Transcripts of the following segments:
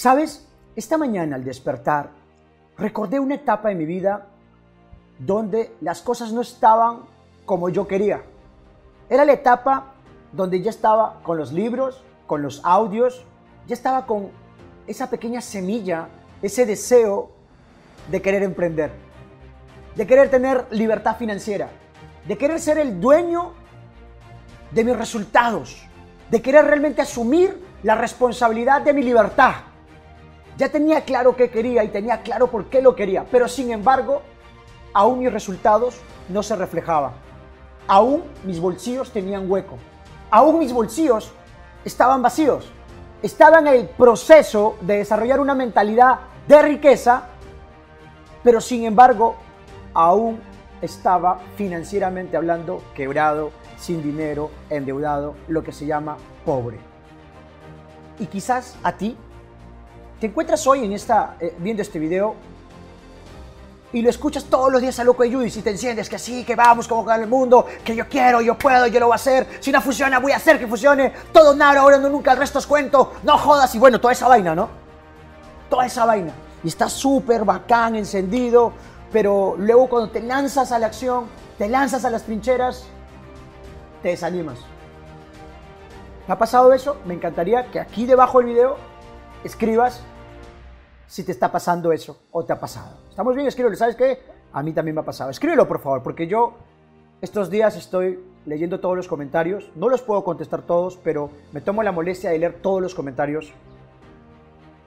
¿Sabes? Esta mañana al despertar, recordé una etapa de mi vida donde las cosas no estaban como yo quería. Era la etapa donde ya estaba con los libros, con los audios, ya estaba con esa pequeña semilla, ese deseo de querer emprender, de querer tener libertad financiera, de querer ser el dueño de mis resultados, de querer realmente asumir la responsabilidad de mi libertad. Ya tenía claro qué quería y tenía claro por qué lo quería, pero sin embargo, aún mis resultados no se reflejaban. Aún mis bolsillos tenían hueco. Aún mis bolsillos estaban vacíos. Estaba en el proceso de desarrollar una mentalidad de riqueza, pero sin embargo, aún estaba financieramente hablando quebrado, sin dinero, endeudado, lo que se llama pobre. Y quizás a ti te encuentras hoy en esta, eh, viendo este video y lo escuchas todos los días a loco de Judith y te enciendes que sí, que vamos como con el mundo, que yo quiero, yo puedo, yo lo voy a hacer, si no funciona voy a hacer que funcione, todo nada, ahora no nunca, el resto es cuento, no jodas y bueno, toda esa vaina, ¿no? Toda esa vaina. Y está súper bacán, encendido, pero luego cuando te lanzas a la acción, te lanzas a las trincheras, te desanimas. ¿Te ha pasado eso? Me encantaría que aquí debajo del video escribas si te está pasando eso o te ha pasado. ¿Estamos bien? Escríbelo. ¿Sabes qué? A mí también me ha pasado. Escríbelo, por favor, porque yo estos días estoy leyendo todos los comentarios. No los puedo contestar todos, pero me tomo la molestia de leer todos los comentarios.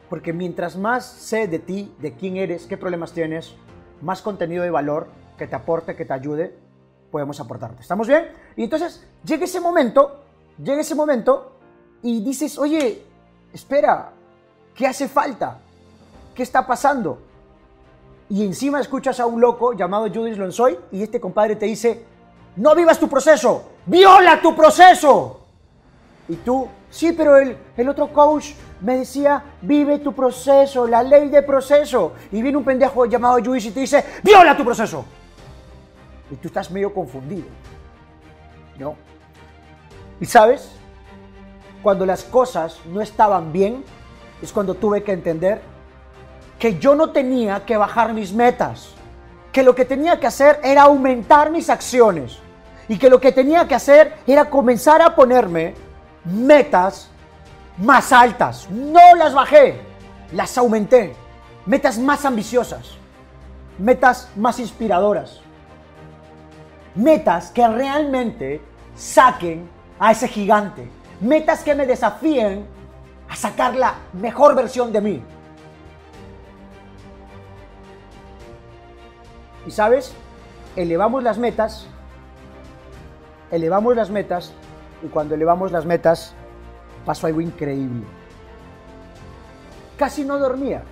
Porque mientras más sé de ti, de quién eres, qué problemas tienes, más contenido de valor que te aporte, que te ayude, podemos aportarte. ¿Estamos bien? Y entonces llega ese momento, llega ese momento y dices, oye, espera, ¿qué hace falta? ¿Qué está pasando? Y encima escuchas a un loco llamado Judith Lonsoy y este compadre te dice, no vivas tu proceso, viola tu proceso. Y tú, sí, pero el, el otro coach me decía, vive tu proceso, la ley de proceso. Y viene un pendejo llamado Luis y te dice, viola tu proceso. Y tú estás medio confundido. ¿No? Y sabes, cuando las cosas no estaban bien, es cuando tuve que entender que yo no tenía que bajar mis metas, que lo que tenía que hacer era aumentar mis acciones y que lo que tenía que hacer era comenzar a ponerme metas más altas. No las bajé, las aumenté. Metas más ambiciosas, metas más inspiradoras, metas que realmente saquen a ese gigante, metas que me desafíen a sacar la mejor versión de mí. Y sabes, elevamos las metas, elevamos las metas y cuando elevamos las metas pasó algo increíble. Casi no dormía.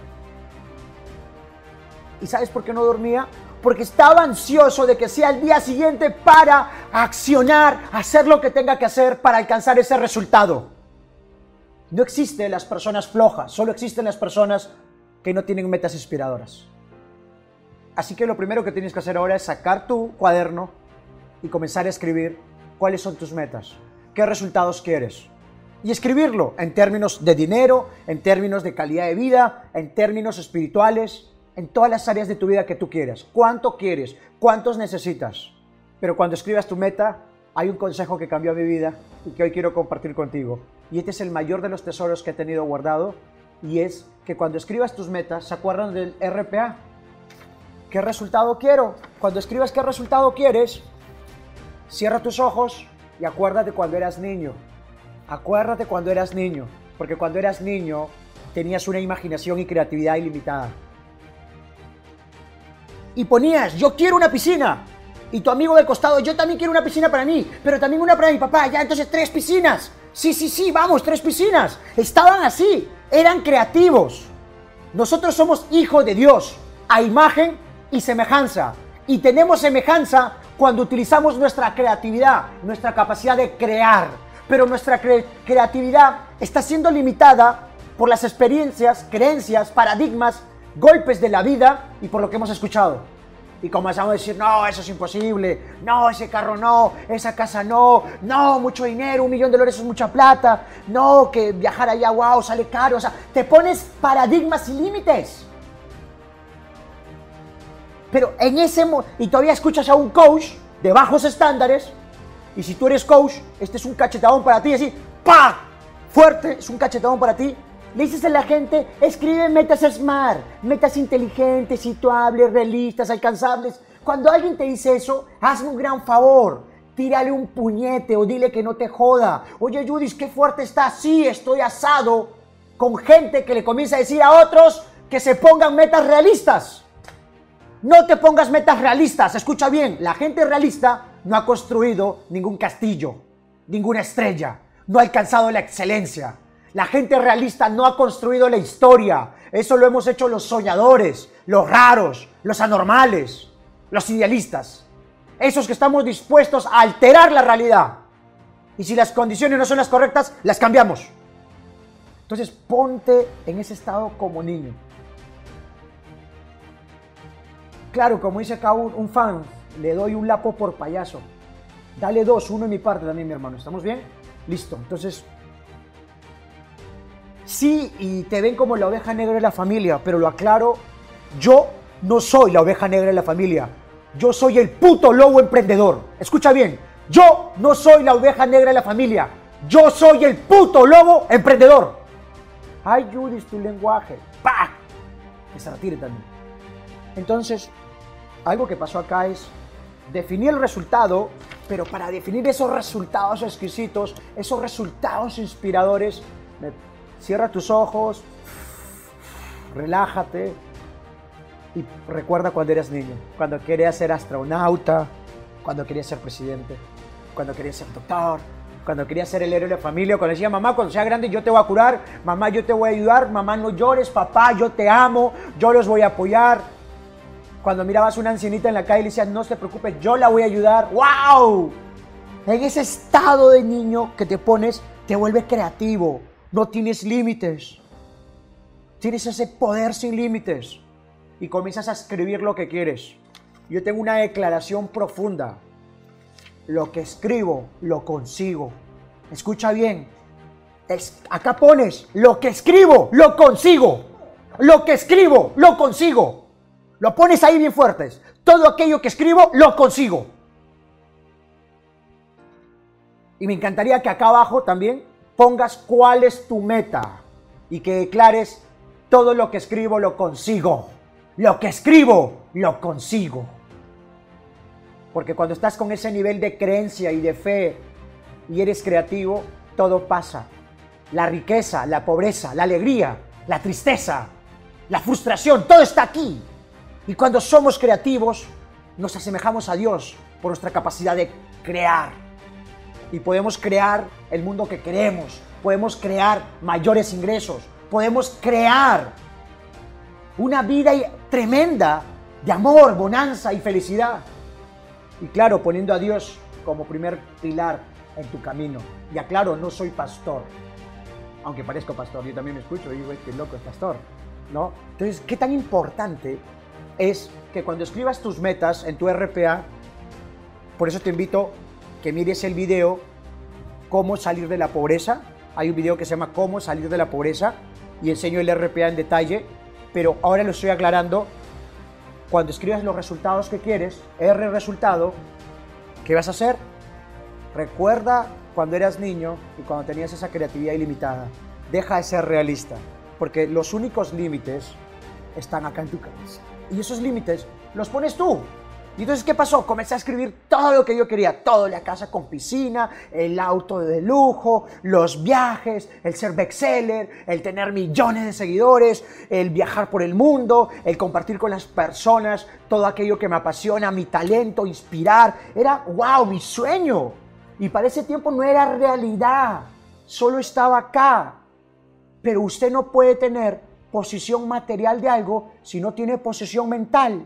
¿Y sabes por qué no dormía? Porque estaba ansioso de que sea el día siguiente para accionar, hacer lo que tenga que hacer para alcanzar ese resultado. No existen las personas flojas, solo existen las personas que no tienen metas inspiradoras. Así que lo primero que tienes que hacer ahora es sacar tu cuaderno y comenzar a escribir cuáles son tus metas, qué resultados quieres, y escribirlo en términos de dinero, en términos de calidad de vida, en términos espirituales, en todas las áreas de tu vida que tú quieras. ¿Cuánto quieres? ¿Cuántos necesitas? Pero cuando escribas tu meta, hay un consejo que cambió mi vida y que hoy quiero compartir contigo. Y este es el mayor de los tesoros que he tenido guardado y es que cuando escribas tus metas, ¿se acuerdan del RPA? ¿Qué resultado quiero? Cuando escribas qué resultado quieres, cierra tus ojos y acuérdate cuando eras niño. Acuérdate cuando eras niño, porque cuando eras niño tenías una imaginación y creatividad ilimitada. Y ponías, yo quiero una piscina. Y tu amigo del costado, yo también quiero una piscina para mí, pero también una para mi papá. Ya, entonces tres piscinas. Sí, sí, sí, vamos, tres piscinas. Estaban así, eran creativos. Nosotros somos hijos de Dios, a imagen y semejanza. Y tenemos semejanza cuando utilizamos nuestra creatividad, nuestra capacidad de crear pero nuestra creatividad está siendo limitada por las experiencias, creencias, paradigmas, golpes de la vida y por lo que hemos escuchado. Y comenzamos a decir, no, eso es imposible, no, ese carro no, esa casa no, no, mucho dinero, un millón de dólares es mucha plata, no, que viajar allá, wow, sale caro. O sea, te pones paradigmas y límites. Pero en ese y todavía escuchas a un coach de bajos estándares, y si tú eres coach, este es un cachetadón para ti, así, ¡pa! Fuerte, es un cachetadón para ti. Le dices a la gente, escribe metas smart, metas inteligentes, situables, realistas, alcanzables. Cuando alguien te dice eso, hazme un gran favor. Tírale un puñete o dile que no te joda. Oye, Judith, qué fuerte estás. Sí, estoy asado con gente que le comienza a decir a otros que se pongan metas realistas. No te pongas metas realistas. Escucha bien, la gente realista no ha construido ningún castillo, ninguna estrella, no ha alcanzado la excelencia. La gente realista no ha construido la historia. Eso lo hemos hecho los soñadores, los raros, los anormales, los idealistas. Esos que estamos dispuestos a alterar la realidad. Y si las condiciones no son las correctas, las cambiamos. Entonces ponte en ese estado como niño. Claro, como dice acá un, fan, le doy un lapo por payaso. Dale dos, uno en mi parte también, mi hermano. ¿Estamos bien? Listo. Entonces, sí, y te ven como la oveja negra de la familia, pero lo aclaro, yo no soy la oveja negra de la familia. Yo soy el puto lobo emprendedor. Escucha bien, yo no soy la oveja negra de la familia. Yo soy el puto lobo emprendedor. Ay, Judith, tu lenguaje. ¡Pah! Que se también. Entonces, algo que pasó acá es definir el resultado, pero para definir esos resultados exquisitos, esos resultados inspiradores, cierra tus ojos, relájate y recuerda cuando eras niño, cuando querías ser astronauta, cuando querías ser presidente, cuando querías ser doctor, cuando querías ser el héroe de la familia, cuando decía mamá, cuando sea grande yo te voy a curar, mamá yo te voy a ayudar, mamá no llores, papá yo te amo, yo los voy a apoyar, cuando mirabas una ancianita en la calle y decías, no te preocupes, yo la voy a ayudar. ¡Wow! En ese estado de niño que te pones, te vuelve creativo. No tienes límites. Tienes ese poder sin límites. Y comienzas a escribir lo que quieres. Yo tengo una declaración profunda. Lo que escribo, lo consigo. Escucha bien. acá pones, lo que escribo, lo consigo. Lo que escribo, lo consigo. Lo pones ahí bien fuertes. Todo aquello que escribo, lo consigo. Y me encantaría que acá abajo también pongas cuál es tu meta y que declares todo lo que escribo lo consigo. Lo que escribo lo consigo. Porque cuando estás con ese nivel de creencia y de fe y eres creativo, todo pasa. La riqueza, la pobreza, la alegría, la tristeza, la frustración, todo está aquí. Y cuando somos creativos, nos asemejamos a Dios por nuestra capacidad de crear. Y podemos crear el mundo que queremos, podemos crear mayores ingresos, podemos crear una vida tremenda de amor, bonanza y felicidad. Y claro, poniendo a Dios como primer pilar en tu camino. Y aclaro, no soy pastor, aunque parezco pastor, yo también me escucho y digo, este loco es pastor, ¿no? Entonces, ¿qué tan importante es que cuando escribas tus metas en tu RPA, por eso te invito que mires el video Cómo salir de la pobreza. Hay un video que se llama Cómo salir de la pobreza y enseño el RPA en detalle, pero ahora lo estoy aclarando. Cuando escribas los resultados que quieres, R resultado, ¿qué vas a hacer? Recuerda cuando eras niño y cuando tenías esa creatividad ilimitada. Deja de ser realista, porque los únicos límites están acá en tu cabeza y esos límites los pones tú. Y entonces, ¿qué pasó? Comencé a escribir todo lo que yo quería, todo, la casa con piscina, el auto de lujo, los viajes, el ser bestseller, el tener millones de seguidores, el viajar por el mundo, el compartir con las personas todo aquello que me apasiona, mi talento, inspirar. Era, wow, mi sueño. Y para ese tiempo no era realidad, solo estaba acá. Pero usted no puede tener posición material de algo si no tiene posesión mental.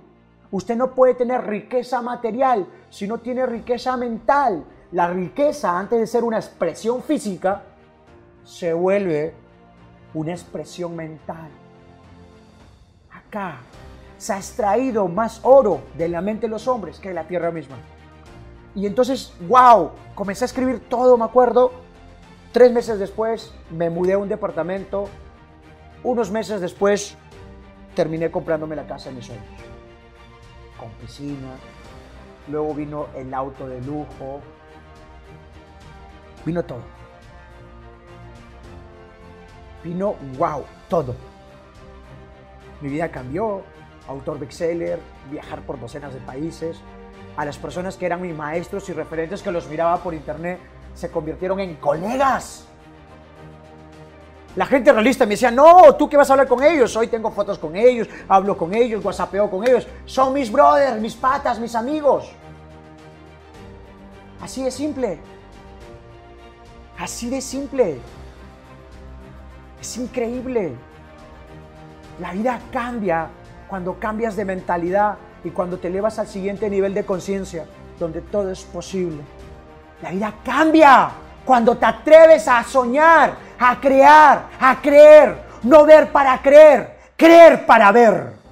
Usted no puede tener riqueza material si no tiene riqueza mental. La riqueza, antes de ser una expresión física, se vuelve una expresión mental. Acá. se ha extraído más oro de la mente de los hombres que de la tierra misma. Y entonces, wow, comencé a escribir todo, me acuerdo. Tres meses después me mudé a un departamento. Unos meses después terminé comprándome la casa de mis sueños. Con piscina. Luego vino el auto de lujo. Vino todo. Vino, wow, todo. Mi vida cambió. Autor bestseller, viajar por docenas de países. A las personas que eran mis maestros y referentes que los miraba por internet se convirtieron en colegas. La gente realista me decía, no, tú qué vas a hablar con ellos. Hoy tengo fotos con ellos, hablo con ellos, whatsappeo con ellos. Son mis brothers, mis patas, mis amigos. Así de simple. Así de simple. Es increíble. La vida cambia cuando cambias de mentalidad y cuando te elevas al siguiente nivel de conciencia, donde todo es posible. La vida cambia cuando te atreves a soñar, a crear, a creer, no ver para creer, creer para ver.